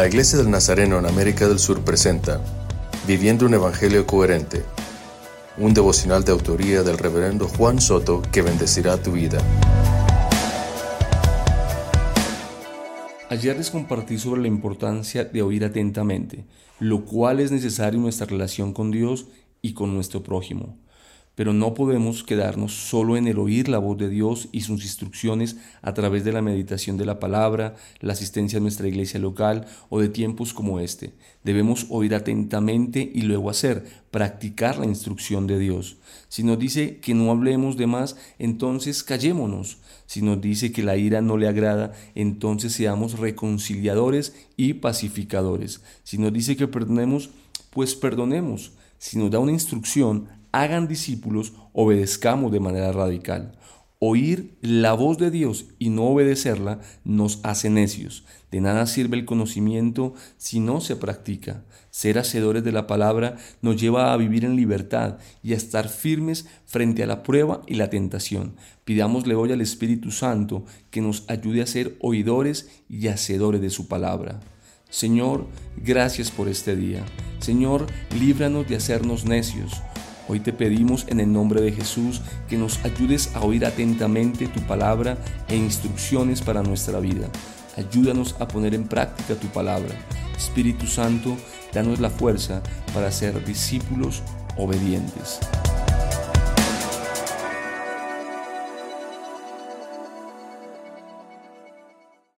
La Iglesia del Nazareno en América del Sur presenta Viviendo un Evangelio Coherente, un devocional de autoría del reverendo Juan Soto que bendecirá tu vida. Ayer les compartí sobre la importancia de oír atentamente, lo cual es necesario en nuestra relación con Dios y con nuestro prójimo. Pero no podemos quedarnos solo en el oír la voz de Dios y sus instrucciones a través de la meditación de la palabra, la asistencia a nuestra iglesia local o de tiempos como este. Debemos oír atentamente y luego hacer, practicar la instrucción de Dios. Si nos dice que no hablemos de más, entonces callémonos. Si nos dice que la ira no le agrada, entonces seamos reconciliadores y pacificadores. Si nos dice que perdonemos, pues perdonemos. Si nos da una instrucción, hagan discípulos, obedezcamos de manera radical. Oír la voz de Dios y no obedecerla nos hace necios. De nada sirve el conocimiento si no se practica. Ser hacedores de la palabra nos lleva a vivir en libertad y a estar firmes frente a la prueba y la tentación. Pidámosle hoy al Espíritu Santo que nos ayude a ser oidores y hacedores de su palabra. Señor, gracias por este día. Señor, líbranos de hacernos necios Hoy te pedimos en el nombre de Jesús que nos ayudes a oír atentamente tu palabra e instrucciones para nuestra vida. Ayúdanos a poner en práctica tu palabra. Espíritu Santo, danos la fuerza para ser discípulos obedientes.